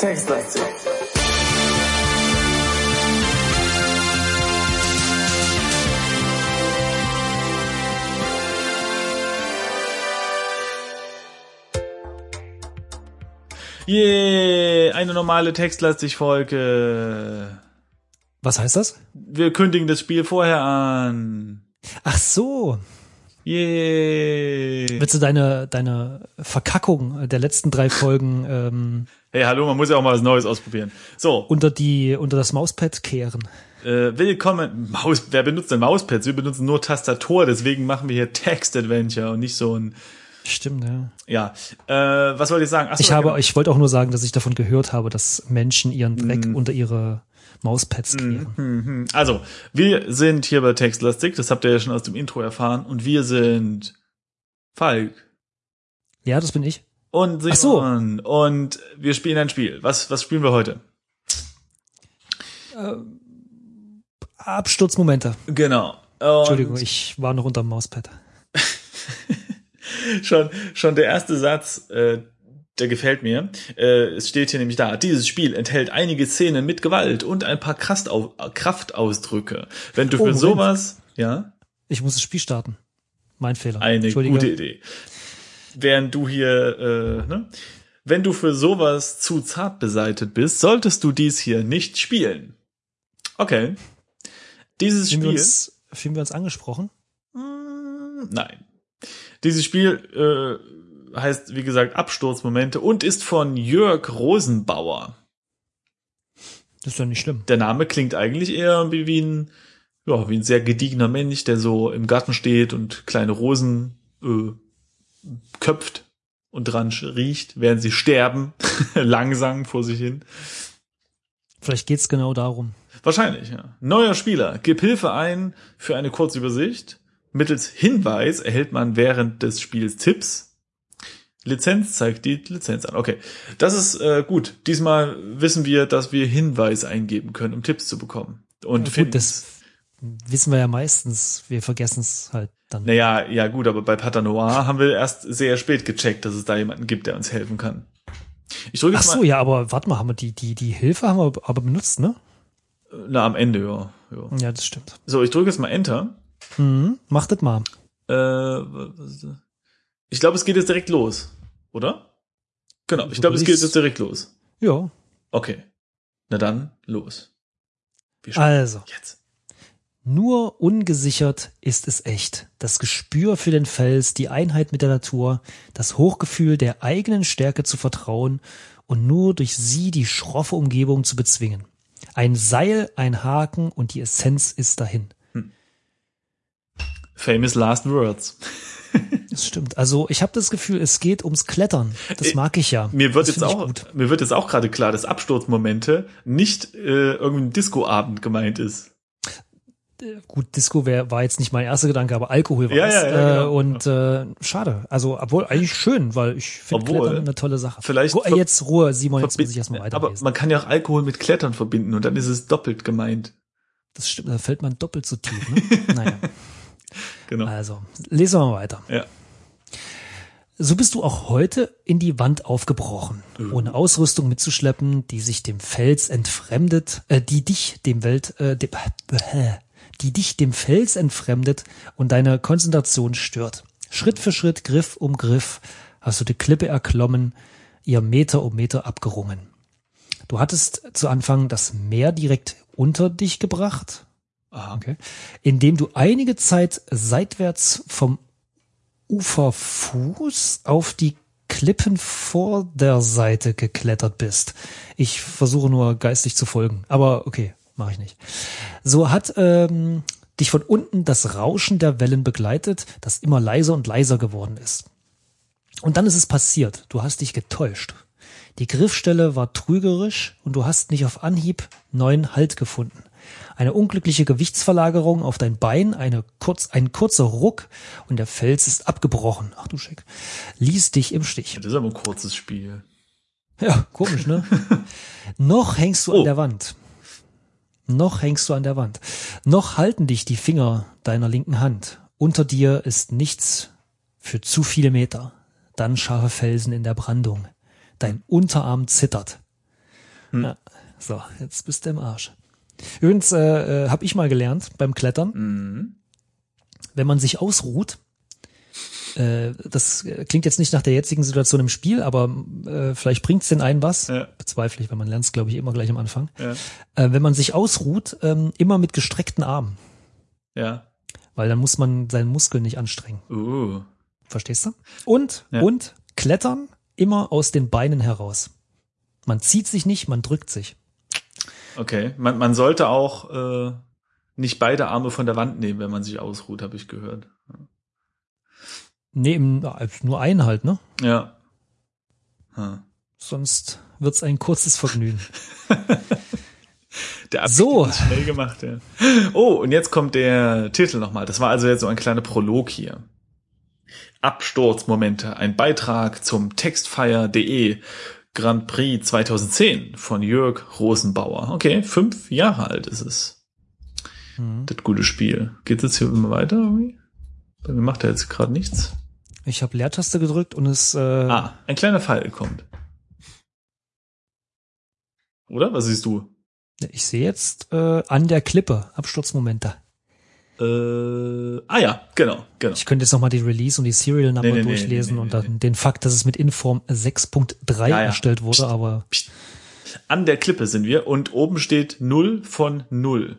Textlastig. Yeah, eine normale textlastig Folge. Was heißt das? Wir kündigen das Spiel vorher an. Ach so. Yeah. Willst du deine, deine Verkackung der letzten drei Folgen ähm, Hey, hallo, man muss ja auch mal was Neues ausprobieren. So, unter die unter das Mauspad kehren? äh, willkommen. Maus, wer benutzt denn Mauspads? Wir benutzen nur Tastatur, deswegen machen wir hier Text Adventure und nicht so ein. Stimmt, ja. Ja, äh, was wollte ich sagen? Ach so, Ich habe, genau. ich wollte auch nur sagen, dass ich davon gehört habe, dass Menschen ihren Dreck Mhm. unter ihre Mauspads kehren. Also, wir sind hier bei Textlastig, das habt ihr ja schon aus dem Intro erfahren, und wir sind Falk Ja, das bin ich. und Ach so. Simon und wir spielen ein Spiel. Was, was spielen wir heute? Absturzmomente. Genau. Und Entschuldigung, ich war noch unter dem Mauspad. schon, schon der erste Satz, äh, der gefällt mir. Äh, es steht hier nämlich da, dieses Spiel enthält einige Szenen mit Gewalt und ein paar Krastau Kraftausdrücke. Wenn du Oh, für Moment. sowas, ja, Ich muss das Spiel starten. Mein Fehler. eine gute Idee. Während du hier, äh, ne? Wenn du für sowas zu zart beseitet bist, solltest du dies hier nicht spielen. Okay. Dieses Fühlen wir, Spiel. uns, fühlen wir uns angesprochen? Mm, Nein. Dieses Spiel äh, heißt, wie gesagt, Absturzmomente und ist von Jörg Rosenbauer. Das ist ja nicht schlimm. Der Name klingt eigentlich eher wie, wie ein, ja, wie ein sehr gediegener Mensch, der so im Garten steht und kleine Rosen äh, köpft und dran riecht, während sie sterben, langsam vor sich hin. Vielleicht geht's genau darum. Wahrscheinlich, ja. Neuer Spieler. Gib Hilfe ein für eine Kurzübersicht. Mittels Hinweis erhält man während des Spiels Tipps. Lizenz zeigt die Lizenz an. Okay, das ist äh, gut. Diesmal wissen wir, dass wir Hinweis eingeben können, um Tipps zu bekommen. Und Gut, finden- das wissen wir ja meistens. Wir vergessen es halt dann. naja, ja gut, aber bei Patanoir haben wir erst sehr spät gecheckt, dass es da jemanden gibt, der uns helfen kann. Ich drücke Ach so, mal ja, aber warte mal, haben wir die, die, die Hilfe haben wir aber benutzt, ne? na, am Ende, ja. ja. Ja, das stimmt. So, ich drücke jetzt mal Enter. Mhm, macht das mal. Äh, ich glaube, es geht jetzt direkt los, oder? Genau, ich So glaube, es geht jetzt direkt los. Ja. Okay. Na dann, los. Also, jetzt. nur ungesichert ist es echt. Das Gespür für den Fels, die Einheit mit der Natur, das Hochgefühl der eigenen Stärke zu vertrauen und nur durch sie die schroffe Umgebung zu bezwingen. Ein Seil, ein Haken und die Essenz ist dahin. Famous Last Words. Das stimmt. Also ich habe das Gefühl, es geht ums Klettern. Das Äh, mag ich ja. Mir wird das jetzt auch, mir wird jetzt auch gerade klar, dass Absturzmomente nicht äh, irgendein Discoabend gemeint ist. Gut, Disco wär, war jetzt nicht mein erster Gedanke, aber Alkohol war Ja, es. ja, ja, äh, genau. Und äh, schade. Also, obwohl eigentlich schön, weil ich finde Klettern eine tolle Sache. vielleicht ver- jetzt Ruhe, Simon, jetzt muss ich erstmal aber weiterlesen. man kann ja auch Alkohol mit Klettern verbinden und dann ist es doppelt gemeint. Das stimmt, da fällt man doppelt so tief. Ne? naja, Genau. also, lesen wir mal weiter. Ja. So bist du auch heute in die Wand aufgebrochen, Mhm. ohne Ausrüstung mitzuschleppen, die sich dem Fels entfremdet, äh, die dich dem Welt, äh, dem, äh, die dich dem Fels entfremdet und deine Konzentration stört. Schritt für Schritt, Griff um Griff, hast du die Klippe erklommen, ihr Meter um Meter abgerungen. Du hattest zu Anfang das Meer direkt unter dich gebracht, Aha. Okay. Indem du einige Zeit seitwärts vom Uferfuß auf die Klippen vor der Seite geklettert bist. Ich versuche nur geistig zu folgen, aber okay, mache ich nicht. So hat ähm, dich von unten das Rauschen der Wellen begleitet, das immer leiser und leiser geworden ist. Und dann ist es passiert. Du hast dich getäuscht. Die Griffstelle war trügerisch und du hast nicht auf Anhieb neuen Halt gefunden. Eine unglückliche Gewichtsverlagerung auf dein Bein, eine kurz, ein kurzer Ruck und der Fels ist abgebrochen. Ach du Schick. Ließ dich im Stich. Das ist aber ein kurzes Spiel. Ja, komisch, ne? Noch hängst du Oh. an der Wand. Noch hängst du an der Wand. Noch halten dich die Finger deiner linken Hand. Unter dir ist nichts für zu viele Meter. Dann scharfe Felsen in der Brandung. Dein Unterarm zittert. Hm. Ja. So, jetzt bist du im Arsch. Übrigens äh, äh, habe ich mal gelernt beim Klettern, Mhm. wenn man sich ausruht, äh, das äh, klingt jetzt nicht nach der jetzigen Situation im Spiel, aber äh, vielleicht bringt's den einen was. Ja. Bezweifle ich, weil man lernt's, glaube ich, immer gleich am Anfang. Ja. Äh, wenn man sich ausruht, ähm, immer mit gestreckten Armen, Ja. weil dann muss man seinen Muskel nicht anstrengen. Uh. Verstehst du? Und, Ja. und klettern immer aus den Beinen heraus. Man zieht sich nicht, man drückt sich. Okay. Man, man sollte auch äh, nicht beide Arme von der Wand nehmen, wenn man sich ausruht, habe ich gehört. Nee, nur einen halt, ne? Ja. Hm. Sonst wird's ein kurzes Vergnügen. Der Abstieg So. ist schnell gemacht, ja. Oh, und jetzt kommt der Titel nochmal. Das war also jetzt so ein kleiner Prolog hier. Absturzmomente, ein Beitrag zum Textfire.de Grand Prix 2010 von Jörg Rosenbauer. Okay, fünf Jahre alt ist es. Mhm. Das gute Spiel. Geht es jetzt hier immer weiter irgendwie? Bei mir macht er jetzt gerade nichts. Ich habe Leertaste gedrückt und es äh, Ah, ein kleiner Pfeil kommt. Oder? Was siehst du? ich sehe jetzt äh, an der Klippe Absturzmomente. Äh, ah ja, genau, genau. Ich könnte jetzt nochmal die Release und die Serial Number Nee, nee, durchlesen nee, und dann den Fakt, dass es mit Inform 6.3 Ja, ja. erstellt wurde, Psst. aber An der Klippe sind wir und oben steht 0 von 0.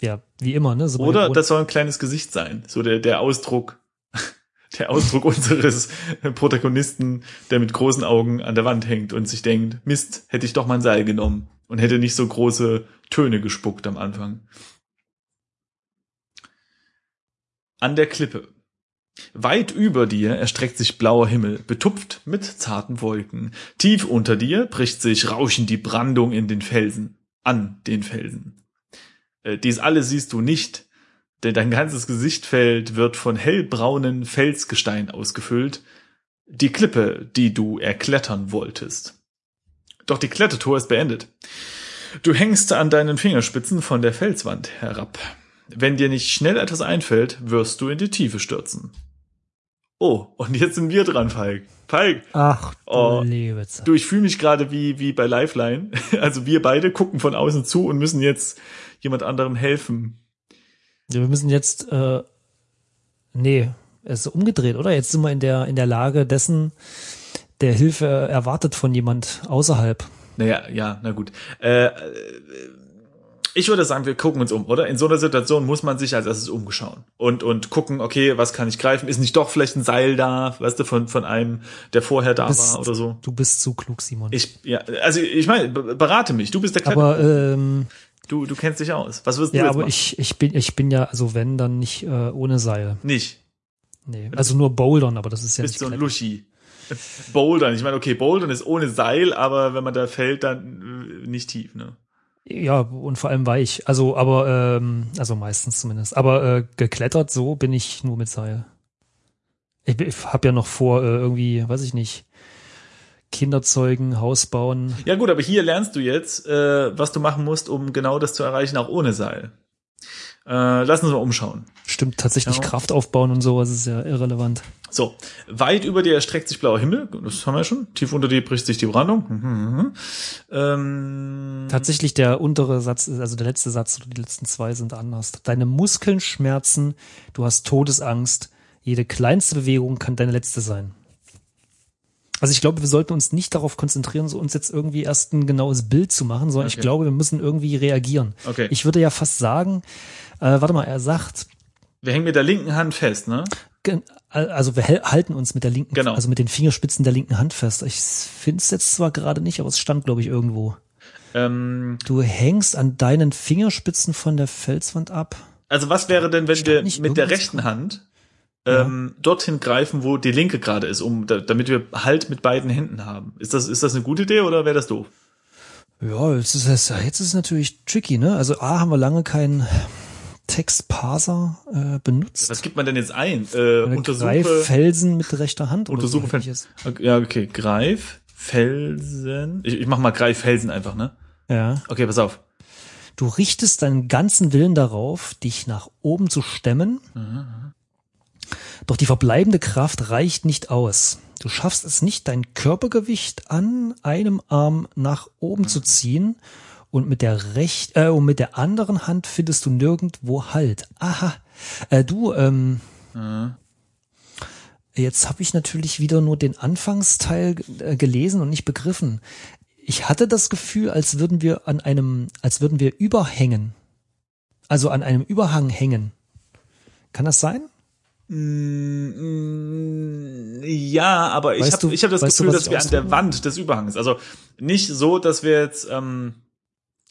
ja, wie immer, ne? So Oder das soll ein kleines Gesicht sein. So der, der Ausdruck, der Ausdruck unseres Protagonisten, der mit großen Augen an der Wand hängt und sich denkt, Mist, hätte ich doch mal ein Seil genommen und hätte nicht so große Töne gespuckt am Anfang. An der Klippe. Weit über dir erstreckt sich blauer Himmel, betupft mit zarten Wolken. Tief unter dir bricht sich rauschend die Brandung in den Felsen, an den Felsen. Äh, dies alles siehst du nicht, denn dein ganzes Gesichtfeld wird von hellbraunen Felsgestein ausgefüllt, die Klippe, die du erklettern wolltest. Doch die Klettertour ist beendet. Du hängst an deinen Fingerspitzen von der Felswand herab. Wenn dir nicht schnell etwas einfällt, wirst du in die Tiefe stürzen. Oh, und jetzt sind wir dran, Falk. Falk, Ach, du Oh. liebe Zeit. du, ich fühle mich gerade wie, wie bei Lifeline. Also wir beide gucken von außen zu und müssen jetzt jemand anderem helfen. Ja, wir müssen jetzt, äh, nee, es ist umgedreht, oder? Jetzt sind wir in der, in der Lage dessen, der Hilfe erwartet von jemand außerhalb. Naja, ja, na gut. Äh, äh, ich würde sagen, wir gucken uns um, oder? In so einer Situation muss man sich als erstes umschauen und, und gucken, okay, was kann ich greifen? Ist nicht doch vielleicht ein Seil da, weißt du, von, von einem, der vorher da Bist- war oder so? Du bist zu klug, Simon. Ich, ja, also ich meine, be- berate mich, du bist der Kleine, aber ähm, du, du kennst dich aus. Was wirst du ja, jetzt aber machen? ich, ich bin, ich bin ja, also wenn, dann nicht äh, ohne Seil. Nicht. Nee, also nur Bouldern, aber das ist ja bist nicht so ein Klettern. Luschi. Bouldern, ich meine, okay, Bouldern ist ohne Seil, aber wenn man da fällt, dann äh, nicht tief, ne? Ja, und vor allem weich. Also, aber, ähm, also meistens zumindest. Aber äh, geklettert so bin ich nur mit Seil. Ich, ich habe ja noch vor, äh, irgendwie, weiß ich nicht, Kinder zeugen, Haus bauen. Ja gut, aber hier lernst du jetzt, äh, was du machen musst, um genau das zu erreichen, auch ohne Seil. Äh, lass uns mal umschauen. Stimmt, tatsächlich Ja. Kraft aufbauen und sowas ist ja irrelevant. So, weit über dir erstreckt sich blauer Himmel, das haben wir schon. Tief unter dir bricht sich die Brandung. Mhm, mhm. Ähm, Tatsächlich der untere Satz, also der letzte Satz oder die letzten zwei sind anders. Deine Muskeln schmerzen, du hast Todesangst, jede kleinste Bewegung kann deine letzte sein. Also ich glaube, wir sollten uns nicht darauf konzentrieren, so uns jetzt irgendwie erst ein genaues Bild zu machen, sondern ich Okay. glaube, wir müssen irgendwie reagieren. Okay. Ich würde ja fast sagen, äh, warte mal, er sagt, wir hängen mit der linken Hand fest, ne? also wir halten uns mit der linken, Genau. also mit den Fingerspitzen der linken Hand fest. Ich finde es jetzt zwar gerade nicht, aber es stand, glaube ich, irgendwo. Ähm, Du hängst an deinen Fingerspitzen von der Felswand ab. also was wäre denn, wenn Stand wir mit der rechten Hand ähm, dorthin greifen, wo die linke gerade ist, um da, damit wir Halt mit beiden Händen haben? Ist das, ist das eine gute Idee oder wäre das doof? Ja, jetzt ist es, jetzt ist es natürlich tricky, ne? Also A, haben wir lange keinen Textparser äh, benutzt. Was gibt man denn jetzt ein? Äh, untersuche, Greiffelsen mit rechter Hand oder untersuche so Fel- ähnliches. Okay, Ja, okay. Greif, Felsen. Ich, ich mach mal Greif, Felsen einfach, ne? Ja. Okay, pass auf. Du richtest deinen ganzen Willen darauf, dich nach oben zu stemmen. Doch die verbleibende Kraft reicht nicht aus. Du schaffst es nicht, dein Körpergewicht an einem Arm nach oben zu ziehen und mit der recht äh, und mit der anderen Hand findest du nirgendwo Halt. Aha. Äh, du, ähm, Mhm. jetzt habe ich natürlich wieder nur den Anfangsteil äh, gelesen und nicht begriffen. Ich hatte das Gefühl, als würden wir an einem, als würden wir überhängen. Also an einem Überhang hängen. Kann das sein? Mm, Ja, aber ich habe du- ich hab das du, Gefühl, was dass ich wir an der Wand des Überhangs, also nicht so, dass wir jetzt ähm,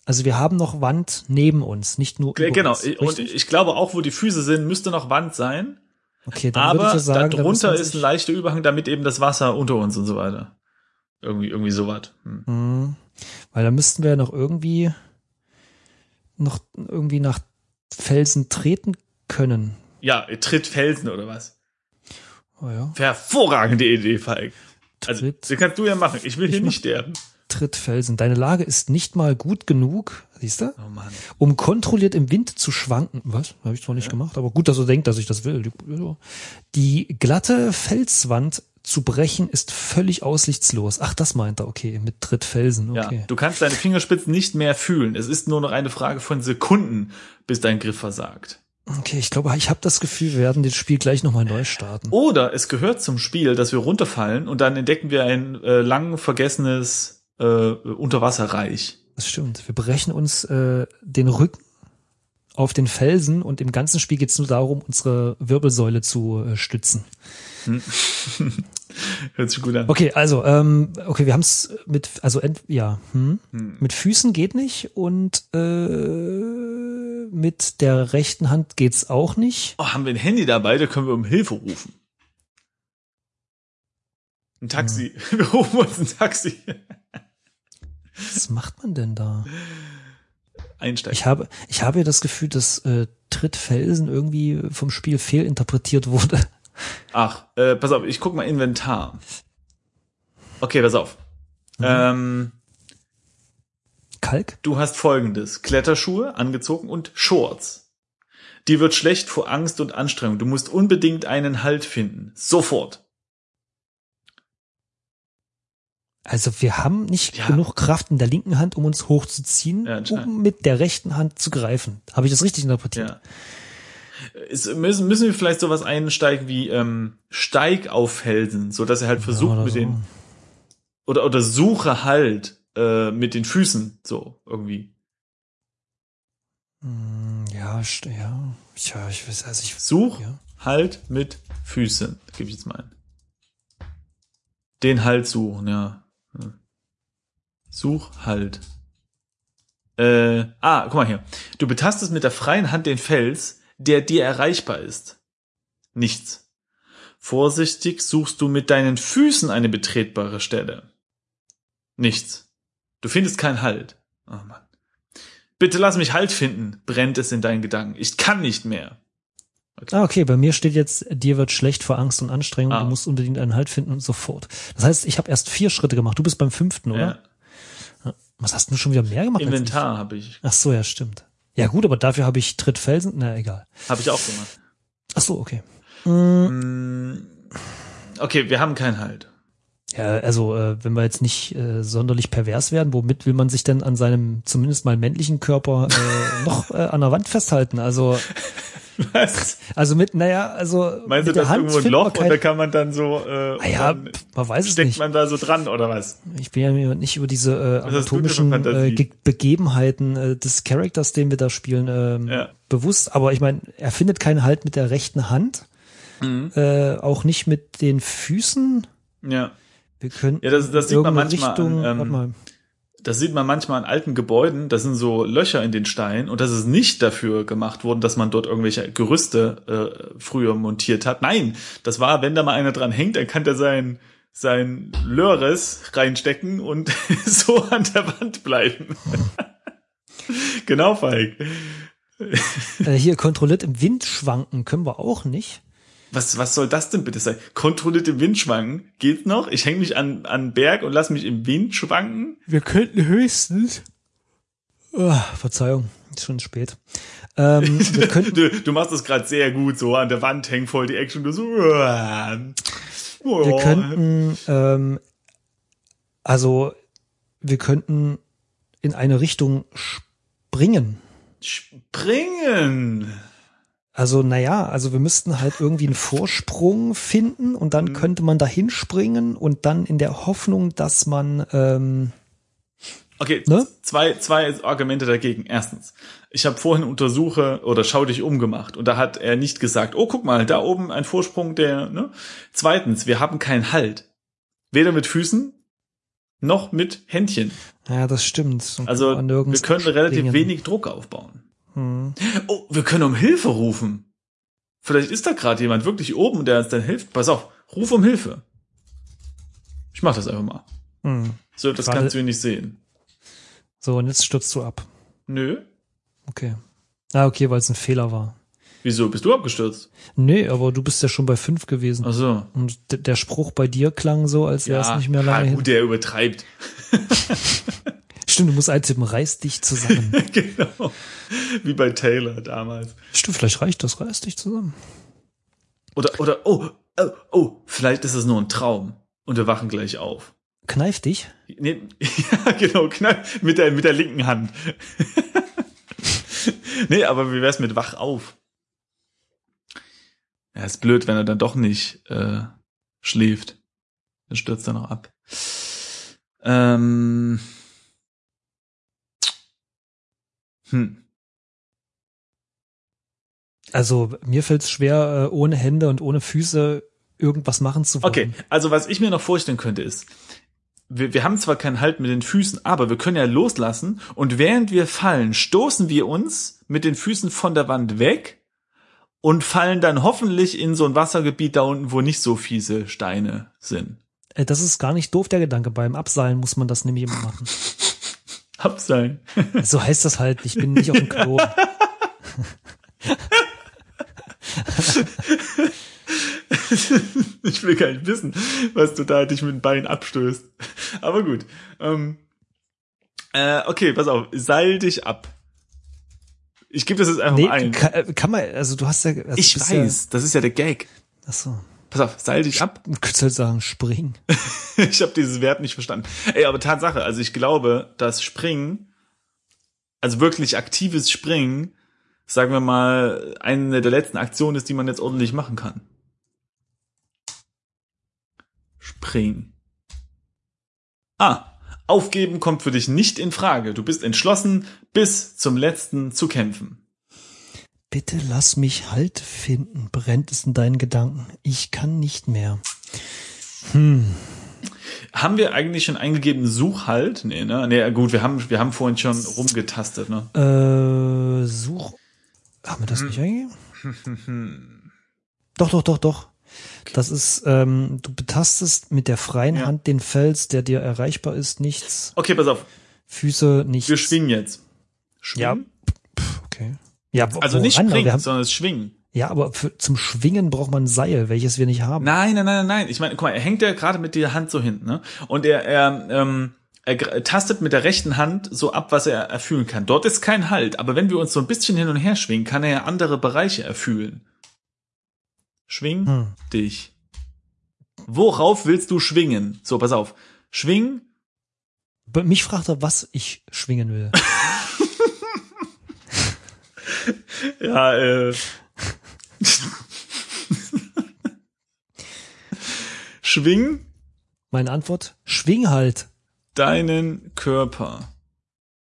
Also wir haben noch Wand neben uns, nicht nur über genau uns, und ich glaube auch, wo die Füße sind, müsste noch Wand sein, Okay, dann würde aber ich ja sagen, darunter man ist ein leichter Überhang, damit eben das Wasser unter uns und so weiter. Irgendwie irgendwie sowas. Hm. Mhm. Weil da müssten wir ja noch irgendwie noch irgendwie nach Felsen treten können. Ja, tritt Felsen oder was? Oh ja. Hervorragende Idee, Falk. Also, das kannst du ja machen. Ich will hier Ich nicht sterben. Tritt Felsen. Deine Lage ist nicht mal gut genug, siehst du? Oh Mann. um kontrolliert im Wind zu schwanken. Was? Habe ich zwar nicht gemacht, aber gut, dass er denkt, dass ich das will. Die glatte Felswand zu brechen ist völlig aussichtslos. Ach, das meint er, okay, mit Tritt Felsen, Ja, okay. du kannst deine Fingerspitzen nicht mehr fühlen. Es ist nur noch eine Frage von Sekunden, bis dein Griff versagt. Okay, ich glaube, ich habe das Gefühl, wir werden das Spiel gleich nochmal neu starten. Oder es gehört zum Spiel, dass wir runterfallen und dann entdecken wir ein äh, lang vergessenes äh, Unterwasserreich. Das stimmt. Wir brechen uns äh, den Rücken auf den Felsen und im ganzen Spiel geht es nur darum, unsere Wirbelsäule zu äh, stützen. Hört sich gut an. Okay, also, ähm, okay, wir haben es mit, also ent, ja, hm, mit Füßen geht nicht und äh, mit der rechten Hand geht's auch nicht. Oh, haben wir ein Handy dabei, da können wir um Hilfe rufen. Ein Taxi. Wir rufen uns ein Taxi. Was macht man denn da? Einsteigen. Ich habe, ich habe ja das Gefühl, dass äh, Tritt Felsen irgendwie vom Spiel fehlinterpretiert wurde. Ach, äh, pass auf, ich guck mal Inventar. Okay, pass auf. Ähm, Kalk? du hast folgendes. Kletterschuhe angezogen und Shorts. Die wird schlecht vor Angst und Anstrengung. Du musst unbedingt einen Halt finden. Sofort. Also wir haben nicht Ja. genug Kraft in der linken Hand, um uns hochzuziehen, Ja, um mit der rechten Hand zu greifen. Habe ich das richtig interpretiert? Ja. Es müssen, müssen wir vielleicht sowas einsteigen wie ähm, Steig auf Felsen, so dass er halt versucht oder mit so. den oder oder suche halt äh, mit den Füßen so irgendwie. Hm, Ja, ja. Tja, ich weiß, also ich, Such ja. halt mit Füßen. Gebe ich jetzt mal ein. Den Halt suchen, ja. Ja. Such halt. Äh, ah, guck mal hier. Du betastest mit der freien Hand den Fels, der dir erreichbar ist. Nichts. Vorsichtig suchst du mit deinen Füßen eine betretbare Stelle. Nichts. Du findest keinen Halt. Oh Mann. Bitte lass mich Halt finden, brennt es in deinen Gedanken. Ich kann nicht mehr. Ah, okay, bei mir steht jetzt, dir wird schlecht vor Angst und Anstrengung, Ah. du musst unbedingt einen Halt finden und sofort. Das heißt, ich habe erst vier Schritte gemacht. Du bist beim fünften, oder? Ja. Was hast du schon wieder mehr gemacht? Inventar habe ich. ich? Ach so, ja, stimmt. Ja gut, aber dafür habe ich Trittfelsen. Na, egal. Habe ich auch gemacht. Ach so, okay. Mm, Okay, wir haben keinen Halt. Ja, also äh, wenn wir jetzt nicht äh, sonderlich pervers werden, womit will man sich denn an seinem zumindest mal männlichen Körper äh, noch äh, an der Wand festhalten? Also Was? also mit, naja, also Meinst du, mit der das ist Hand irgendwo ein Loch man und kein- da kann man dann so, äh, Ah ja, dann man weiß es steckt nicht. man da so dran oder was? Ich bin ja nicht über diese äh, du anatomischen äh, Ge Begebenheiten äh, des Charakters, den wir da spielen, ähm, Ja. bewusst. Aber ich meine, er findet keinen Halt mit der rechten Hand, Mhm. äh, auch nicht mit den Füßen. Ja. Wir können Ja, das- das sieht man manchmal Richtung, an, ähm, mal. Das sieht man manchmal an alten Gebäuden, da sind so Löcher in den Steinen und das ist nicht dafür gemacht worden, dass man dort irgendwelche Gerüste äh, früher montiert hat. Nein, das war, wenn da mal einer dran hängt, dann kann der sein sein Lörres reinstecken und so an der Wand bleiben. genau, Falk. Äh, hier kontrolliert im Wind schwanken können wir auch nicht. Was, was soll das denn bitte sein? Kontrolliert im Wind schwanken? Geht's noch? Ich hänge mich an, an Berg und lass mich im Wind schwanken? Wir könnten höchstens Oh, Verzeihung, ist schon spät. Ähm, wir könnten, Du, du machst das gerade sehr gut, so an der Wand hängt voll die Action. Du so, äh, wir oh. könnten, ähm, also wir könnten in eine Richtung springen. springen. Also, naja, also wir müssten halt irgendwie einen Vorsprung finden und dann könnte man da hinspringen und dann in der Hoffnung, dass man, ähm, Okay, Ne? zwei, zwei Argumente dagegen. Erstens, ich habe vorhin Untersuche oder Schau dich umgemacht und da hat er nicht gesagt, oh, guck mal, da oben ein Vorsprung, der, ne? Zweitens, wir haben keinen Halt. Weder mit Füßen noch mit Händchen. ja, das stimmt. Also, wir können relativ springen. wenig Druck aufbauen. Hm. Oh, wir können um Hilfe rufen. Vielleicht ist da gerade jemand wirklich oben, der uns dann hilft. Pass auf, ruf um Hilfe. Ich mach das einfach mal. Hm. So, das Gerade- kannst du nicht sehen. So, und jetzt stürzt du ab. Nö. Okay. Ah, okay, weil es ein Fehler war. Wieso? Bist du abgestürzt? Nee, aber du bist ja schon bei fünf gewesen. Ach so. Und der Spruch bei dir klang so, als wäre es nicht mehr lange hin. gut, der übertreibt. Stimmt, du musst eintippen, reiß dich zusammen. genau. Wie bei Taylor damals. Stimmt, vielleicht reicht das, reiß dich zusammen. Oder, oder, oh, oh, oh, vielleicht ist es nur ein Traum. Und wir wachen gleich auf. Kneif dich. Nee, ja, genau, knall, mit der, mit der linken Hand. nee, aber wie wär's mit wach auf? Ja, ist blöd, wenn er dann doch nicht äh, schläft. Dann stürzt er noch ab. Ähm. Hm. Also mir fällt es schwer, äh, ohne Hände und ohne Füße irgendwas machen zu wollen. Okay, also was ich mir noch vorstellen könnte ist, wir, wir haben zwar keinen Halt mit den Füßen, aber wir können ja loslassen und während wir fallen, stoßen wir uns mit den Füßen von der Wand weg und fallen dann hoffentlich in so ein Wassergebiet da unten, wo nicht so fiese Steine sind. Äh, das ist gar nicht doof, der Gedanke. Beim Abseilen muss man das nämlich immer machen. Abseilen. So heißt das halt. Ich bin nicht auf dem Klo. ich will gar nicht wissen, was du da dich mit dem Bein abstößt. Aber gut. Ähm, äh, okay, pass auf, seil dich ab. Ich gebe das jetzt einfach Nee, mal ein. kann, äh, kann man, also du hast ja. Also Ich weiß, das ist ja der Gag. Ja, ach so. Pass auf, seil dich ab. Du könntest halt sagen, spring. Ich habe dieses Wert nicht verstanden. Ey, aber Tatsache, also ich glaube, dass Springen, also wirklich aktives Springen, sagen wir mal, eine der letzten Aktionen ist, die man jetzt ordentlich machen kann. Springen. Ah, aufgeben kommt für dich nicht in Frage. Du bist entschlossen, bis zum letzten zu kämpfen. Bitte lass mich Halt finden, brennt es in deinen Gedanken. Ich kann nicht mehr. Haben wir eigentlich schon eingegeben Suchhalt? Nee, ne? Nee, gut, wir haben, wir haben vorhin schon rumgetastet, ne? Äh, such. Haben wir das Hm. nicht eingegeben? doch, doch, doch, doch. Das ist, ähm, du betastest mit der freien Ja. Hand den Fels, der dir erreichbar ist, nichts. Okay, pass auf. Füße, nichts. Wir schwingen jetzt. Ja. Schwingen? Pff, okay. Ja, Also nicht springen, haben, sondern es schwingen. ja, aber für, zum Schwingen braucht man ein Seil, welches wir nicht haben. Nein, nein, nein, nein. Ich meine, guck mal, er hängt ja gerade mit der Hand so hinten, ne? Und er, er, ähm, er tastet mit der rechten Hand so ab, was er erfüllen kann. Dort ist kein Halt, aber wenn wir uns so ein bisschen hin und her schwingen, kann er ja andere Bereiche erfüllen. Schwing Hm. dich. Worauf willst du schwingen? So, pass auf. Schwing. Mich fragt er, was ich schwingen will. Ja, äh. Schwing Meine Antwort? Schwing halt. deinen Körper.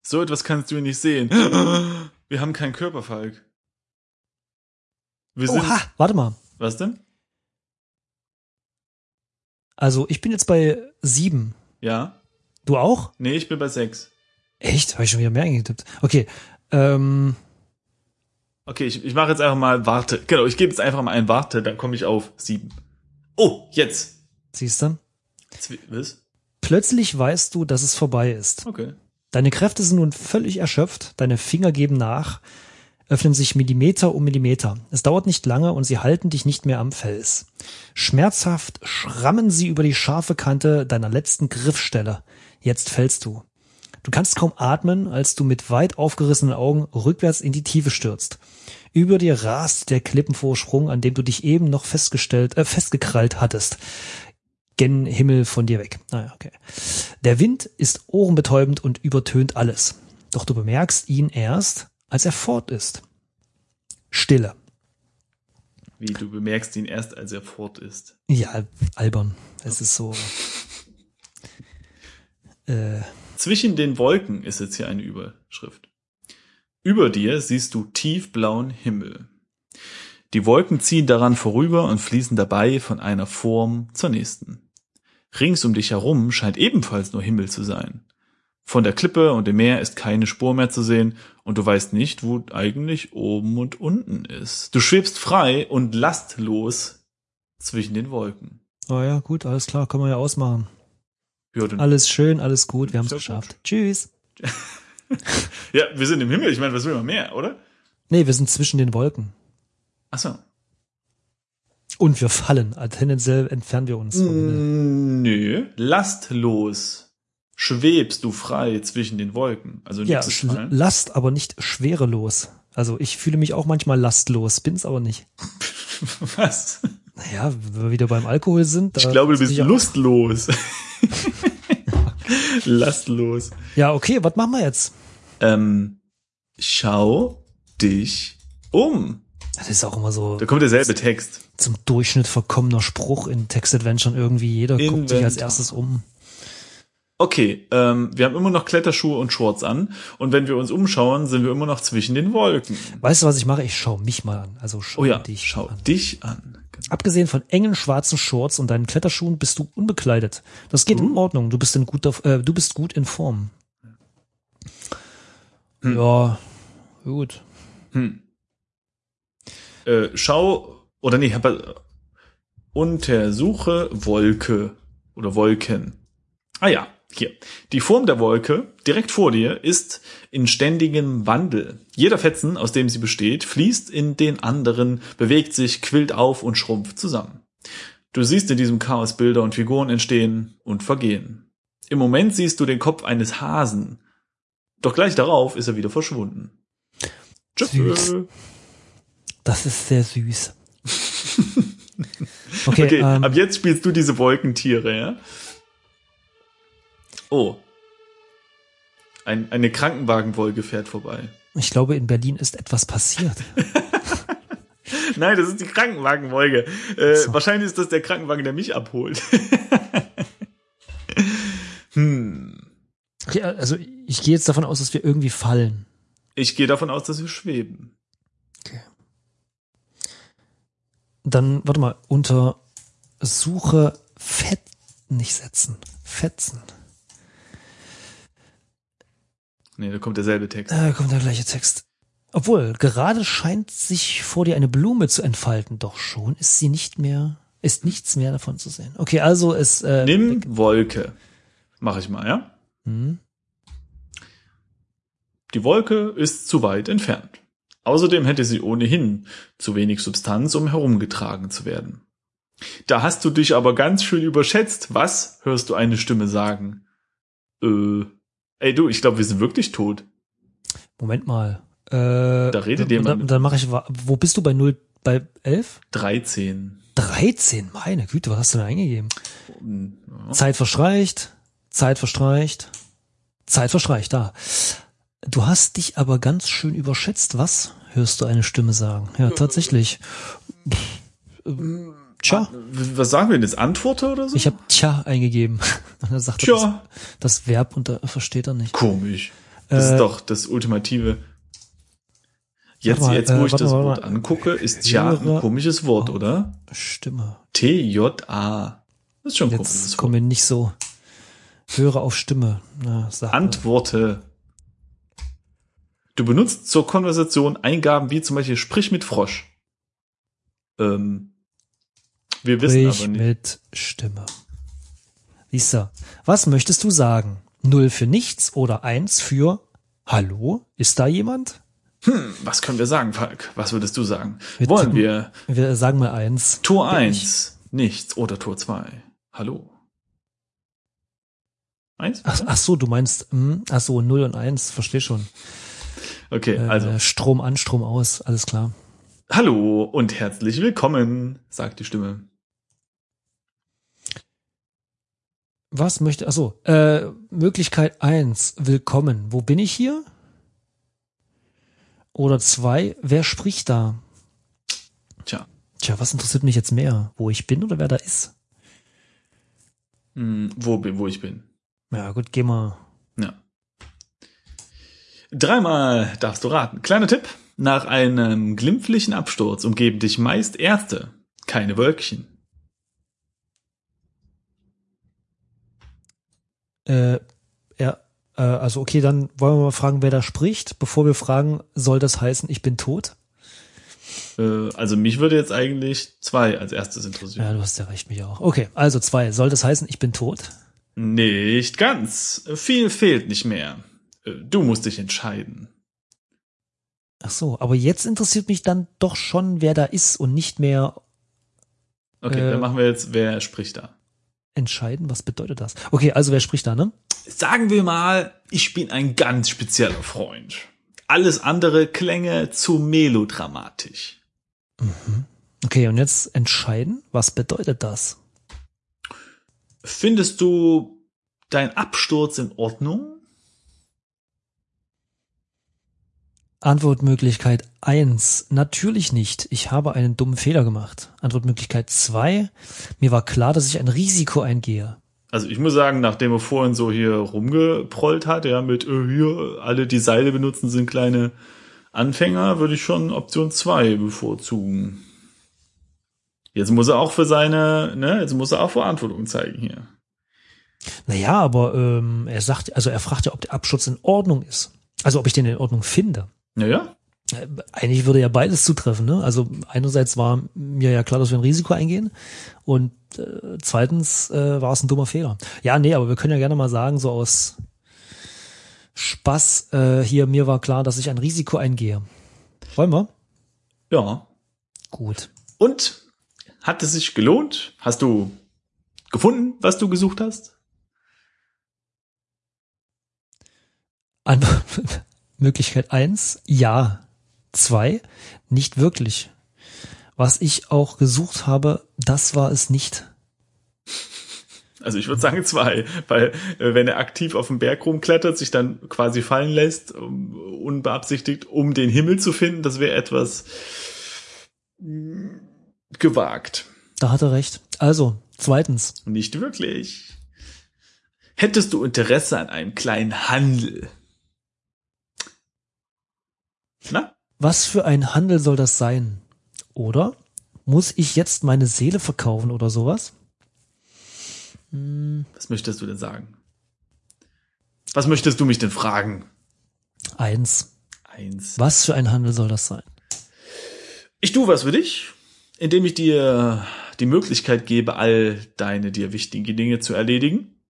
So etwas kannst du nicht sehen. Wir haben keinen Körper, Falk. Wir sind. Oha, warte mal. Was denn? Also ich bin jetzt bei sieben. Ja? Du auch? Nee, ich bin bei sechs. Echt? Habe ich schon wieder mehr eingetippt. Okay. Ähm, Okay, ich, ich mache jetzt einfach mal Warte. Genau, ich gebe jetzt einfach mal ein Warte, dann komme ich auf sieben. Oh, jetzt. siehst du? Was? Plötzlich weißt du, dass es vorbei ist. Okay. Deine Kräfte sind nun völlig erschöpft, deine Finger geben nach, öffnen sich Millimeter um Millimeter. Es dauert nicht lange und sie halten dich nicht mehr am Fels. Schmerzhaft schrammen sie über die scharfe Kante deiner letzten Griffstelle. Jetzt fällst du. Du kannst kaum atmen, als du mit weit aufgerissenen Augen rückwärts in die Tiefe stürzt. Über dir rast der Klippenvorsprung, an dem du dich eben noch festgestellt, äh, festgekrallt hattest. Gen Himmel von dir weg. Naja, okay. Der Wind ist ohrenbetäubend und übertönt alles. Doch du bemerkst ihn erst, als er fort ist. Stille. Wie du bemerkst ihn erst, als er fort ist. Ja, albern. Es ist so. Äh, Zwischen den Wolken ist jetzt hier eine Überschrift. Über dir siehst du tiefblauen Himmel. Die Wolken ziehen daran vorüber und fließen dabei von einer Form zur nächsten. Rings um dich herum scheint ebenfalls nur Himmel zu sein. Von der Klippe und dem Meer ist keine Spur mehr zu sehen und du weißt nicht, wo eigentlich oben und unten ist. Du schwebst frei und lastlos zwischen den Wolken. Oh ja, gut, alles klar, können wir ja ausmachen. Ja, alles schön, alles gut, wir haben es geschafft. Gut. Tschüss. ja, wir sind im Himmel, ich meine, was will man mehr, oder? Nee, wir sind zwischen den Wolken. Ach so. Und wir fallen, also tendenziell entfernen wir uns. Mm, nö, lastlos schwebst du frei zwischen den Wolken. Also ja, Last, aber nicht schwerelos. Also ich fühle mich auch manchmal lastlos, bin's aber nicht. Was? Naja, wenn wir wieder beim Alkohol sind. Ich glaube, du bist lustlos. Lastlos. Ja, okay, was machen wir jetzt? Ähm, schau dich um. Das ist auch immer so. Da kommt derselbe Text. Zum Durchschnitt verkommener Spruch in Text-Adventuren irgendwie. Jeder Inventar. guckt sich als erstes um okay, ähm, wir haben immer noch Kletterschuhe und Shorts an und wenn wir uns umschauen, sind wir immer noch zwischen den Wolken. Weißt du, was ich mache? Ich schaue mich mal an. Also schau oh ja, dich schau an. dich an. Abgesehen von engen schwarzen Shorts und deinen Kletterschuhen bist du unbekleidet. Das geht uh. in Ordnung. Du bist in guter, äh, du bist gut in Form. Hm. Ja, gut. Hm. Äh, schau oder nee, hab, untersuche Wolke oder Wolken. Ah ja, hier. Die Form der Wolke direkt vor dir ist in ständigem Wandel. Jeder Fetzen, aus dem sie besteht, fließt in den anderen, bewegt sich, quillt auf und schrumpft zusammen. Du siehst in diesem Chaos Bilder und Figuren entstehen und vergehen. Im Moment siehst du den Kopf eines Hasen. Doch gleich darauf ist er wieder verschwunden. Tschüss. Das ist sehr süß. okay, okay ähm, ab jetzt spielst du diese Wolkentiere, ja? Oh. Ein, eine Krankenwagenwolke fährt vorbei. Ich glaube, in Berlin ist etwas passiert. Nein, das ist die Krankenwagenwolke. Äh, so. Wahrscheinlich ist das der Krankenwagen, der mich abholt. hm. Okay, also ich gehe jetzt davon aus, dass wir irgendwie fallen. Ich gehe davon aus, dass wir schweben. Okay. Dann, warte mal, unter Suche Fett nicht setzen. Fetzen. Nee, da kommt derselbe Text. Da kommt der gleiche Text. Obwohl, gerade scheint sich vor dir eine Blume zu entfalten, doch schon ist sie nicht mehr, ist nichts mehr davon zu sehen. Okay, also es. Äh, Nimm Wolke. Mach ich mal, ja? Hm. Die Wolke ist zu weit entfernt. Außerdem hätte sie ohnehin zu wenig Substanz, um herumgetragen zu werden. Da hast du dich aber ganz schön überschätzt. Was? hörst du eine Stimme sagen. Äh, Ey du, ich glaube, wir sind wirklich tot. Moment mal. Äh, da redet jemand. Dann, dann mache ich, wo bist du bei 0, bei 11? 13. 13, meine Güte, was hast du da eingegeben? Ja. Zeit verstreicht, Zeit verstreicht, Zeit verstreicht, da. Du hast dich aber ganz schön überschätzt, was? Hörst du eine Stimme sagen? Ja, tatsächlich. Tja. Was sagen wir denn jetzt? Antworte oder so? Ich habe tja eingegeben. Und er sagt tja. Das, das, Verb und da versteht er nicht. Komisch. Das äh, ist doch das ultimative. Jetzt, mal, jetzt wo äh, ich das mal, Wort angucke, ist tja ein komisches Wort, oder? Stimme. T-J-A. Das ist schon ein jetzt wir nicht so. Höre auf Stimme. Na, Antworte. Du benutzt zur Konversation Eingaben wie zum Beispiel Sprich mit Frosch. Ähm, wir wissen aber nicht. mit Stimme. Lisa, was möchtest du sagen? Null für nichts oder eins für Hallo? Ist da jemand? Hm, was können wir sagen, Falk? Was würdest du sagen? Wir Wollen wir? Wir sagen mal eins. Tor eins, nichts oder Tor zwei. Hallo. Eins? Ach, ach so, du meinst, hm, ach so, 0 und 1, verstehe schon. Okay, also. Äh, Strom an, Strom aus, alles klar. Hallo und herzlich willkommen, sagt die Stimme. Was möchte, ach so, äh, Möglichkeit 1, willkommen. Wo bin ich hier? Oder 2, wer spricht da? Tja, Tja, was interessiert mich jetzt mehr? Wo ich bin oder wer da ist? hm, wo, bin- wo ich bin. Ja, gut, geh mal. Ja. Dreimal darfst du raten. Kleiner Tipp. Nach einem glimpflichen Absturz umgeben dich meist Erste, keine Wölkchen. Äh, ja, äh, also okay, dann wollen wir mal fragen, wer da spricht. Bevor wir fragen, soll das heißen, ich bin tot? Äh, also mich würde jetzt eigentlich zwei als erstes interessieren. Ja, du hast ja recht, mich auch. Okay, also zwei. Soll das heißen, ich bin tot? Nicht ganz. Viel fehlt nicht mehr. Äh, Du musst dich entscheiden. Ach so, aber jetzt interessiert mich dann doch schon, wer da ist und nicht mehr Okay, Äh. dann machen wir jetzt, wer spricht da? Entscheiden. Was bedeutet das? Okay, also wer spricht da, ne? Sagen wir mal, ich bin ein ganz spezieller Freund. Alles andere klänge zu melodramatisch. Okay, und jetzt entscheiden. Was bedeutet das? Findest du dein Absturz in Ordnung? Antwortmöglichkeit eins: Natürlich nicht. Ich habe einen dummen Fehler gemacht. Antwortmöglichkeit zwei: Mir war klar, dass ich ein Risiko eingehe. Also ich muss sagen, nachdem er vorhin so hier rumgeprollt hat, ja, mit äh, hier, alle die Seile benutzen, sind kleine Anfänger, würde ich schon Option 2 bevorzugen. Jetzt muss er auch für seine, ne, jetzt muss er auch Verantwortung zeigen hier. Naja, aber ähm, er sagt, also er fragt ja, ob der Absturz in Ordnung ist. Also ob ich den in Ordnung finde. Naja, Eigentlich würde ja beides zutreffen. Ne? Also einerseits war mir ja klar, dass wir ein Risiko eingehen und äh, zweitens äh, war es ein dummer Fehler. Ja, nee, aber wir können ja gerne mal sagen, so aus Spaß, äh, hier, mir war klar, dass ich ein Risiko eingehe. Wollen wir? ja. Gut. Und hat es sich gelohnt? Hast du gefunden, was du gesucht hast? Möglichkeit eins, ja. Zwei, nicht wirklich. Was ich auch gesucht habe, das war es nicht. Also ich würde sagen zwei, weil äh, wenn er aktiv auf den Berg rumklettert, sich dann quasi fallen lässt, um, unbeabsichtigt, um den Himmel zu finden, das wäre etwas mm, gewagt. Da hat er recht. Also, zweitens, Nicht wirklich. Hättest du Interesse an einem kleinen Handel? Na? Was für ein Handel soll das sein? Oder muss ich jetzt meine Seele verkaufen oder sowas? Was möchtest du denn sagen? Was möchtest du mich denn fragen? Eins. Eins. Was für ein Handel soll das sein? Ich tue was für dich, indem ich dir die Möglichkeit gebe, all deine dir wichtigen Dinge zu erledigen.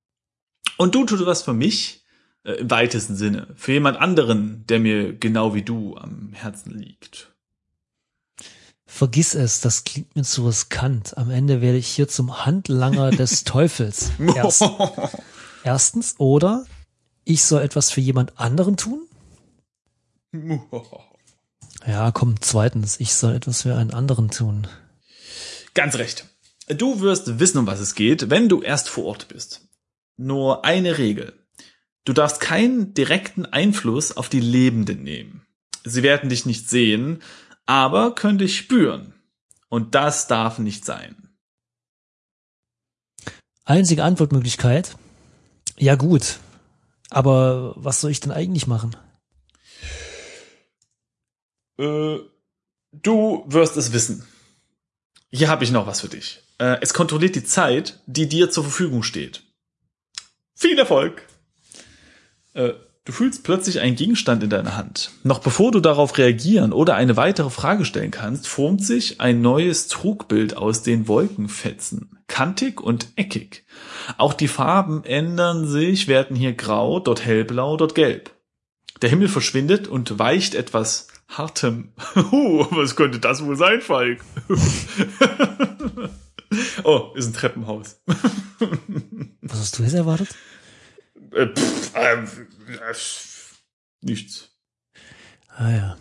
Und du tust was für mich, äh, im weitesten Sinne. Für jemand anderen, der mir genau wie du am Herzen liegt. Vergiss es, das klingt mir zu riskant. Am Ende werde ich hier zum Handlanger des Teufels. Erst, erstens, oder ich soll etwas für jemand anderen tun? Ja, komm, zweitens, ich soll etwas für einen anderen tun. Ganz recht. Du wirst wissen, um was es geht, wenn du erst vor Ort bist. Nur eine Regel. Du darfst keinen direkten Einfluss auf die Lebenden nehmen. Sie werden dich nicht sehen, aber können dich spüren. Und das darf nicht sein. Einzige Antwortmöglichkeit? Ja gut. Aber was soll ich denn eigentlich machen? Äh, du wirst es wissen. Hier habe ich noch was für dich. Äh, es kontrolliert die Zeit, die dir zur Verfügung steht. Viel Erfolg! Äh, du fühlst plötzlich einen Gegenstand in deiner Hand. Noch bevor du darauf reagieren oder eine weitere Frage stellen kannst, formt sich ein neues Trugbild aus den Wolkenfetzen. Kantig und eckig. Auch die Farben ändern sich, werden hier grau, dort hellblau, dort gelb. Der Himmel verschwindet und weicht etwas hartem. Huh, was könnte das wohl sein, Falk? oh, ist ein Treppenhaus. Was hast du jetzt erwartet? Äh, pff, äh, äh, nichts. Ah ja.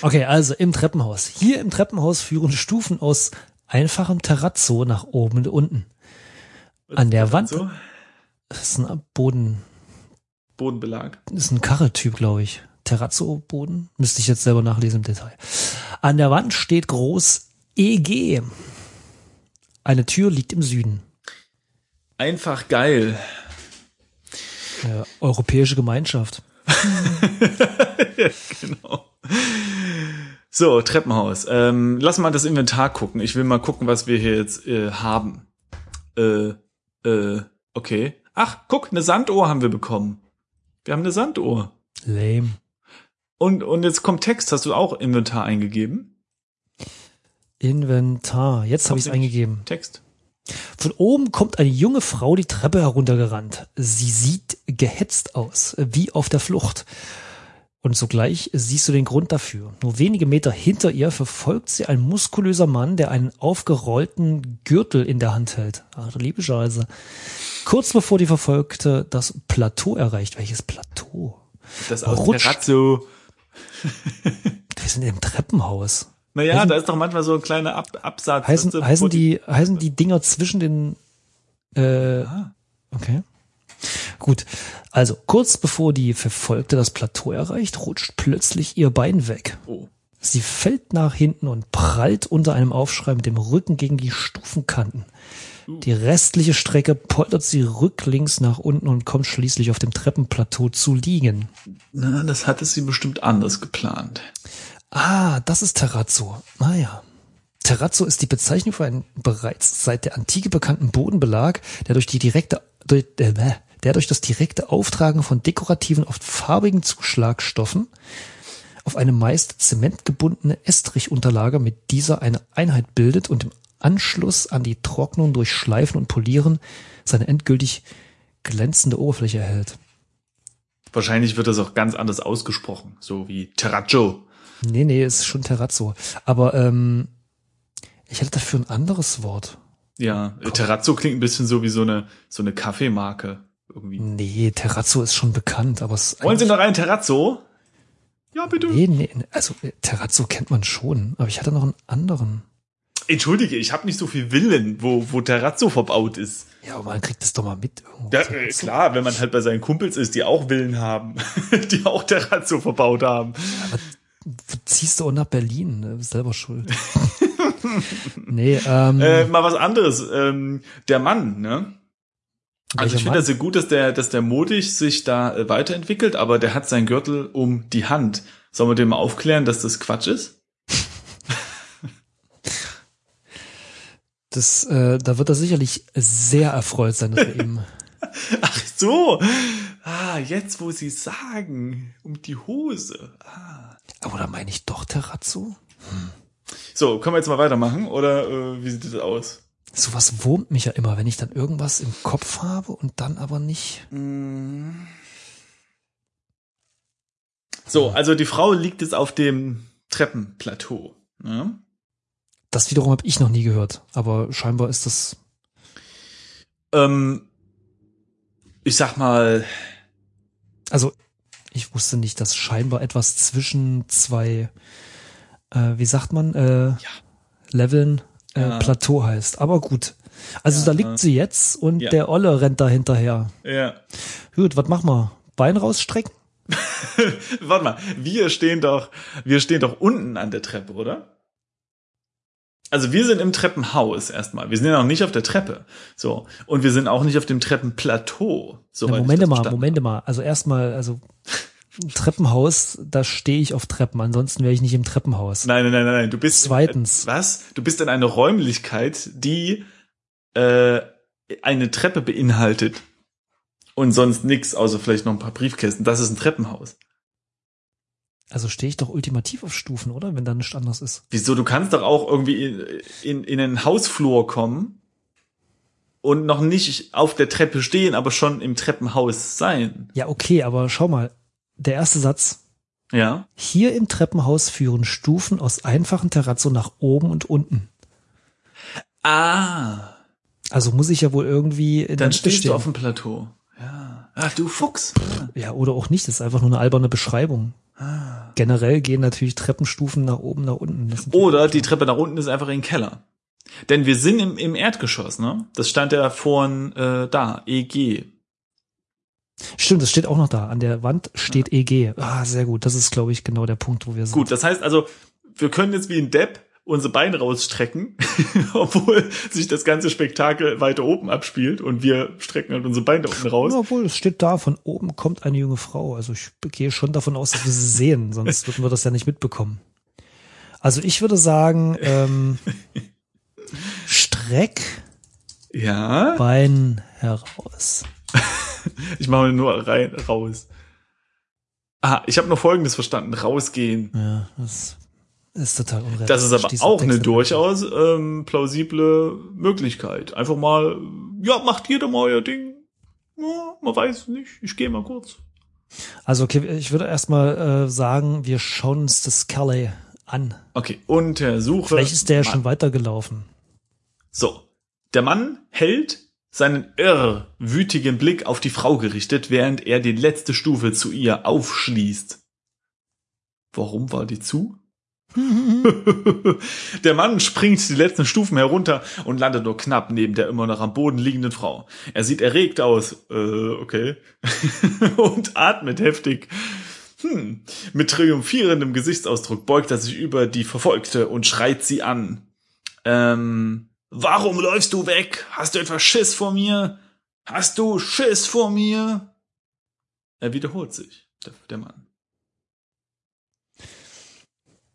Okay, also im Treppenhaus. Hier im Treppenhaus führen Stufen aus einfachem Terrazzo nach oben und unten. An der Wand So, das ist ein Boden, Bodenbelag. das ist ein Karretyp, glaube ich. Terrazzo-Boden? Müsste ich jetzt selber nachlesen im Detail. An der Wand steht groß EG. Eine Tür liegt im Süden. Einfach geil. Ja, Europäische Gemeinschaft. Genau. So, Treppenhaus. Ähm, lass mal das Inventar gucken. Ich will mal gucken, was wir hier jetzt äh, haben. Äh, äh, okay. Ach, guck, eine Sanduhr haben wir bekommen. Wir haben eine Sanduhr. Lame. Und, und jetzt kommt Text. Hast du auch Inventar eingegeben? Inventar. Jetzt habe ich es eingegeben. Text. Von oben kommt eine junge Frau die Treppe heruntergerannt. Sie sieht gehetzt aus, wie auf der Flucht. Und sogleich siehst du den Grund dafür. Nur wenige Meter hinter ihr verfolgt sie ein muskulöser Mann, der einen aufgerollten Gürtel in der Hand hält. Ach, liebe Scheiße. Kurz bevor die Verfolgte das Plateau erreicht. Welches Plateau? Das aus. Terrazzo. Wir sind im Treppenhaus. Naja, Heißen- da ist doch manchmal so ein kleiner Ab Absatz. Heißen, weißt du, heißen die, heißen die Dinger zwischen den, äh, Ah. okay. Gut. Also, kurz bevor die Verfolgte das Plateau erreicht, rutscht plötzlich ihr Bein weg. Oh. Sie fällt nach hinten und prallt unter einem Aufschrei mit dem Rücken gegen die Stufenkanten. Die restliche Strecke poltert sie rücklings nach unten und kommt schließlich auf dem Treppenplateau zu liegen. Na, das hatte sie bestimmt anders geplant. Ah, das ist Terrazzo. Naja. Terrazzo ist die Bezeichnung für einen bereits seit der Antike bekannten Bodenbelag, der durch die direkte, durch, äh, der durch das direkte Auftragen von dekorativen, oft farbigen Zuschlagstoffen auf eine meist zementgebundene Estrichunterlage mit dieser eine Einheit bildet und im Anschluss an die Trocknung durch Schleifen und Polieren seine endgültig glänzende Oberfläche erhält. Wahrscheinlich wird das auch ganz anders ausgesprochen, so wie Terrazzo. Nee, nee, ist schon Terrazzo. Aber ähm, ich hätte dafür ein anderes Wort. Ja, Terrazzo klingt ein bisschen so wie so eine so eine Kaffeemarke irgendwie. Nee, Terrazzo ist schon bekannt, aber es Wollen Sie noch einen Terrazzo? Ja, bitte. Nee, nee, also äh, Terrazzo kennt man schon, aber ich hatte noch einen anderen. Entschuldige, ich habe nicht so viel Willen, wo wo Terrazzo verbaut ist. Ja, aber man kriegt das doch mal mit. Ja, äh, klar, wenn man halt bei seinen Kumpels ist, die auch Willen haben, die auch Terrazzo verbaut haben. Ziehst du auch nach Berlin, ne? selber schuld. nee, ähm, Äh, mal was anderes. Ähm, der Mann, ne? Also ich finde das sehr gut, dass der, dass der modig sich da äh, weiterentwickelt, aber der hat seinen Gürtel um die Hand. Sollen wir dem mal aufklären, dass das Quatsch ist? das, äh, da wird er sicherlich sehr erfreut sein, dass wir ihm. Ach so. Ah, jetzt wo Sie sagen, um die Hose. Ah. Aber da meine ich doch Terrazzo? So, können wir jetzt mal weitermachen oder äh, wie sieht das aus? Sowas wurmt mich ja immer, wenn ich dann irgendwas im Kopf habe und dann aber nicht. So, also die Frau liegt jetzt auf dem Treppenplateau. Ne? Das wiederum habe ich noch nie gehört, aber scheinbar ist das. Ähm, ich sag mal, Also ich wusste nicht, dass scheinbar etwas zwischen zwei, äh, wie sagt man, äh, Leveln äh, Ja. Plateau heißt. Aber gut. Also da liegt sie jetzt und Ja. der Olle rennt da hinterher. ja. Gut, was machen wir? Bein rausstrecken? Warte mal, wir stehen doch, wir stehen doch unten an der Treppe, oder? Also wir sind im Treppenhaus erstmal. Wir sind ja noch nicht auf der Treppe. So. Und wir sind auch nicht auf dem Treppenplateau. So Na, Momente mal, Momente mal. Also erstmal, also Treppenhaus, da stehe ich auf Treppen, ansonsten wäre ich nicht im Treppenhaus. Nein, nein, nein, nein, nein. Du bist. Zweitens. Was? Du bist in einer Räumlichkeit, die äh, eine Treppe beinhaltet. Und sonst nix, außer vielleicht noch ein paar Briefkästen. Das ist ein Treppenhaus. Also stehe ich doch ultimativ auf Stufen, oder? Wenn da nichts anderes ist. Wieso? Du kannst doch auch irgendwie in, in, in einen Hausflur kommen und noch nicht auf der Treppe stehen, aber schon im Treppenhaus sein. Ja, okay, aber schau mal. Der erste Satz. Ja? Hier im Treppenhaus führen Stufen aus einfachen Terrazzo nach oben und unten. Ah. Also muss ich ja wohl irgendwie in Dann stehst stehen. du auf dem Plateau. Ja. Ach, du Fuchs. Ja, oder auch nicht, das ist einfach nur eine alberne Beschreibung. Generell gehen natürlich Treppenstufen nach oben, nach unten. Oder die Treppe nach unten ist einfach in den Keller. Denn wir sind im, im Erdgeschoss, ne? Das stand ja vorhin äh, da, EG. Stimmt, das steht auch noch da. An der Wand steht EG. Ah, sehr gut. Das ist, glaube ich, genau der Punkt, wo wir sind. Gut, das heißt also, wir können jetzt wie ein Depp unsere Beine rausstrecken, obwohl sich das ganze Spektakel weiter oben abspielt und wir strecken halt unsere Beine unten raus. Ja, obwohl, es steht da, von oben kommt eine junge Frau. Also ich gehe schon davon aus, dass wir sie sehen, sonst würden wir das ja nicht mitbekommen. Also ich würde sagen, ähm, streck Ja, Bein heraus. ich mache nur rein, raus. Ah, ich habe nur Folgendes verstanden, rausgehen. Ja, das ist total unrealistisch. Das ist aber dieser auch eine Text. durchaus ähm, plausible Möglichkeit. Einfach mal, ja, macht jeder mal euer Ding. Ja, man weiß es nicht. Ich gehe mal kurz. Also okay, ich würde erstmal äh, sagen, wir schauen uns das Kelly an. Okay, untersuche. Vielleicht ist der ja schon weitergelaufen. So. Der Mann hält seinen irr wütigen Blick auf die Frau gerichtet, während er die letzte Stufe zu ihr aufschließt. Warum war die zu? der Mann springt die letzten Stufen herunter und landet nur knapp neben der immer noch am Boden liegenden Frau. Er sieht erregt aus, äh, okay, und atmet heftig. Hm. Mit triumphierendem Gesichtsausdruck beugt er sich über die Verfolgte und schreit sie an. Ähm, warum läufst du weg? Hast du etwa Schiss vor mir? Hast du Schiss vor mir? Er wiederholt sich, der, der Mann.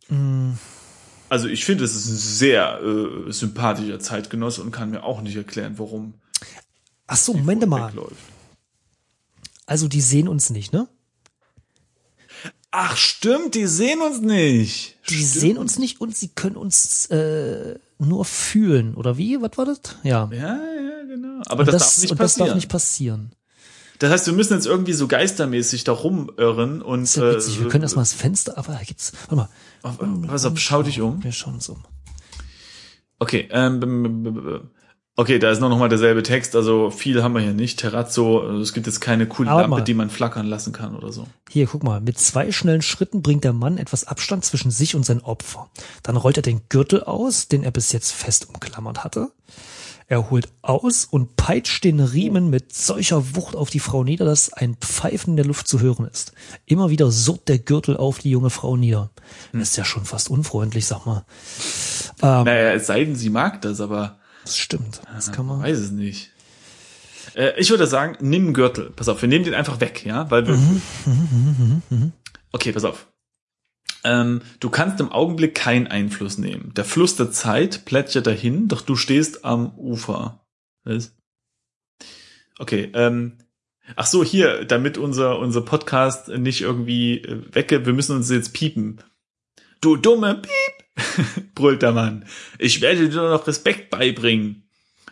Mm, Also ich finde, es ist ein sehr äh, sympathischer Zeitgenosse und kann mir auch nicht erklären, warum Ach so, Moment mal. wegläuft. Also die sehen uns nicht, ne? Ach stimmt, die sehen uns nicht. Die Stimmt. sehen uns nicht und sie können uns äh, nur fühlen, oder wie? Was war das? Ja. Ja, ja, genau. Aber Und das, darf nicht und das passieren. darf nicht passieren. Das heißt, wir müssen jetzt irgendwie so geistermäßig da rumirren und Das ist ja witzig. Wir äh, können erstmal das Fenster, aber da gibt's, warte mal. auf- Pass auf, schau dich um. Wir schauen uns um. Okay, ähm, okay, da ist noch mal derselbe Text. Also viel haben wir hier nicht. Terrazzo, also es gibt jetzt keine coole Aber Lampe, mal. die man flackern lassen kann oder so. Hier, guck mal. Mit zwei schnellen Schritten bringt der Mann etwas Abstand zwischen sich und sein Opfer. Dann rollt er den Gürtel aus, den er bis jetzt fest umklammert hatte. Er holt aus und peitscht den Riemen mit solcher Wucht auf die Frau nieder, dass ein Pfeifen in der Luft zu hören ist. Immer wieder surrt der Gürtel auf die junge Frau nieder. Hm. Das ist ja schon fast unfreundlich, sag mal. Ähm, Naja, es sei denn, sie mag das, aber das stimmt. Das kann man weiß es nicht. Äh, ich würde sagen, nimm Gürtel. Pass auf, wir nehmen den einfach weg, ja, weil wir. Mhm, Okay, pass auf. Ähm, du kannst im Augenblick keinen Einfluss nehmen. Der Fluss der Zeit plätschert dahin, doch du stehst am Ufer. Was? Okay, ähm, ach so, hier, damit unser, unser Podcast nicht irgendwie äh, wegge, wir müssen uns jetzt piepen. Du dumme Piep, brüllt der Mann. Ich werde dir noch Respekt beibringen.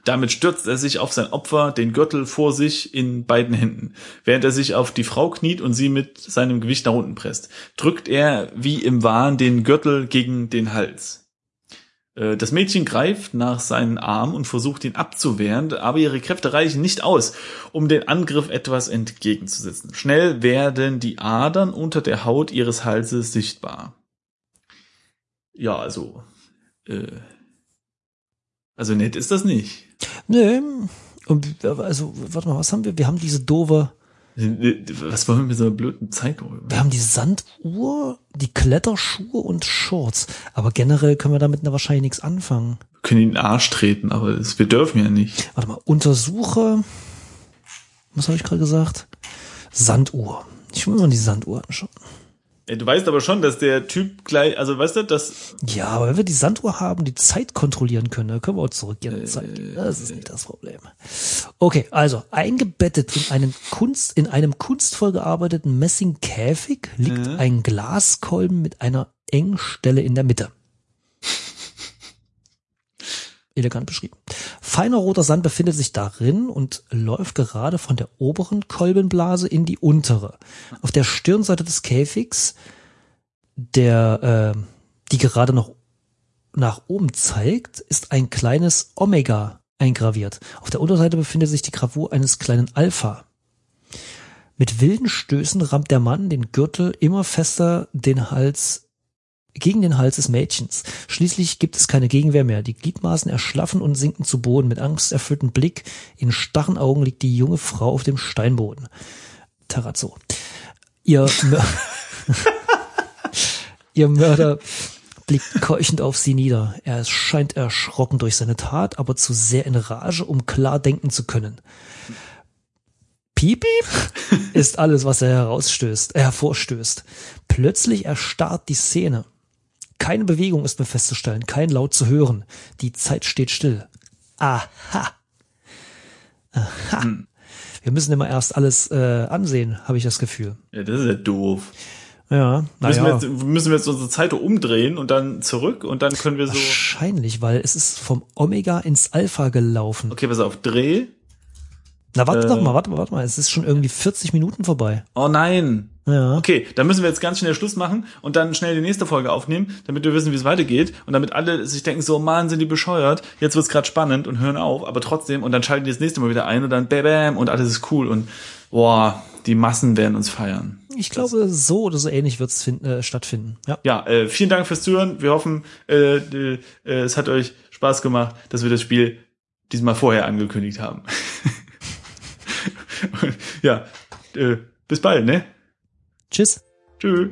Damit stürzt er sich auf sein Opfer, den Gürtel vor sich in beiden Händen. Während er sich auf die Frau kniet und sie mit seinem Gewicht nach unten presst, drückt er wie im Wahn den Gürtel gegen den Hals. Äh, Das Mädchen greift nach seinen Arm und versucht ihn abzuwehren, aber ihre Kräfte reichen nicht aus, um den Angriff etwas entgegenzusetzen. Schnell werden die Adern unter der Haut ihres Halses sichtbar. Ja, also, äh, also nett ist das nicht. Nee. Und, also, warte mal, was haben wir? Wir haben diese doofe, Was wollen wir mit so einer blöden Zeitung? wir haben die Sanduhr, die Kletterschuhe und Shorts. Aber generell können wir damit wahrscheinlich nichts anfangen. Wir können in den Arsch treten, aber das, wir dürfen ja nicht. Warte mal, untersuche, was habe ich gerade gesagt? Sanduhr. Ich will mal die Sanduhr anschauen. Ey, Du weißt aber schon, dass der Typ gleich, also weißt du, dass Ja, aber wenn wir die Sanduhr haben, die Zeit kontrollieren können, dann können wir auch zurückgehen in die Zeit. Das ist nicht das Problem. Okay, also eingebettet in einen Kunst, in einem kunstvoll gearbeiteten Messingkäfig liegt ein Glaskolben mit einer Engstelle in der Mitte. Elegant beschrieben. Feiner roter Sand befindet sich darin und läuft gerade von der oberen Kolbenblase in die untere. Auf der Stirnseite des Käfigs, der, äh, die gerade noch nach oben zeigt, ist ein kleines Omega eingraviert. Auf der Unterseite befindet sich die Gravur eines kleinen Alpha. Mit wilden Stößen rammt der Mann den Gürtel immer fester den Hals gegen den Hals des Mädchens. Schließlich gibt es keine Gegenwehr mehr. Die Gliedmaßen erschlaffen und sinken zu Boden. Mit angsterfülltem Blick, in starren Augen liegt die junge Frau auf dem Steinboden. Terrazzo. Ihr, Mör Ihr Mörder blickt keuchend auf sie nieder. Er scheint erschrocken durch seine Tat, aber zu sehr in Rage, um klar denken zu können. Piep, piep ist alles, was er herausstößt, äh, hervorstößt. Plötzlich erstarrt die Szene. Keine Bewegung ist mehr festzustellen, kein Laut zu hören. Die Zeit steht still. Aha. Aha. Hm. Wir müssen immer erst alles äh, ansehen, habe ich das Gefühl. Ja, das ist ja doof. Ja, müssen, wir jetzt, müssen wir jetzt unsere Zeit umdrehen und dann zurück und dann können wir so. Wahrscheinlich, weil es ist vom Omega ins Alpha gelaufen. Okay, pass auf, Dreh. Na, warte äh, doch mal, warte mal, warte mal. Es ist schon irgendwie 40 Minuten vorbei. Oh nein. Ja. Okay, dann müssen wir jetzt ganz schnell Schluss machen und dann schnell die nächste Folge aufnehmen, damit wir wissen, wie es weitergeht und damit alle sich denken, so, Mann, sind die bescheuert, jetzt wird's gerade spannend und hören auf, aber trotzdem und dann schalten die das nächste Mal wieder ein und dann bam, bam und alles ist cool und boah, die Massen werden uns feiern. Ich glaube, das, so oder so ähnlich wird's äh, stattfinden. Ja, ja äh, vielen Dank fürs Zuhören. Wir hoffen, äh, äh, es hat euch Spaß gemacht, dass wir das Spiel diesmal vorher angekündigt haben. ja, äh, bis bald, ne? Tschüss. Tschüss.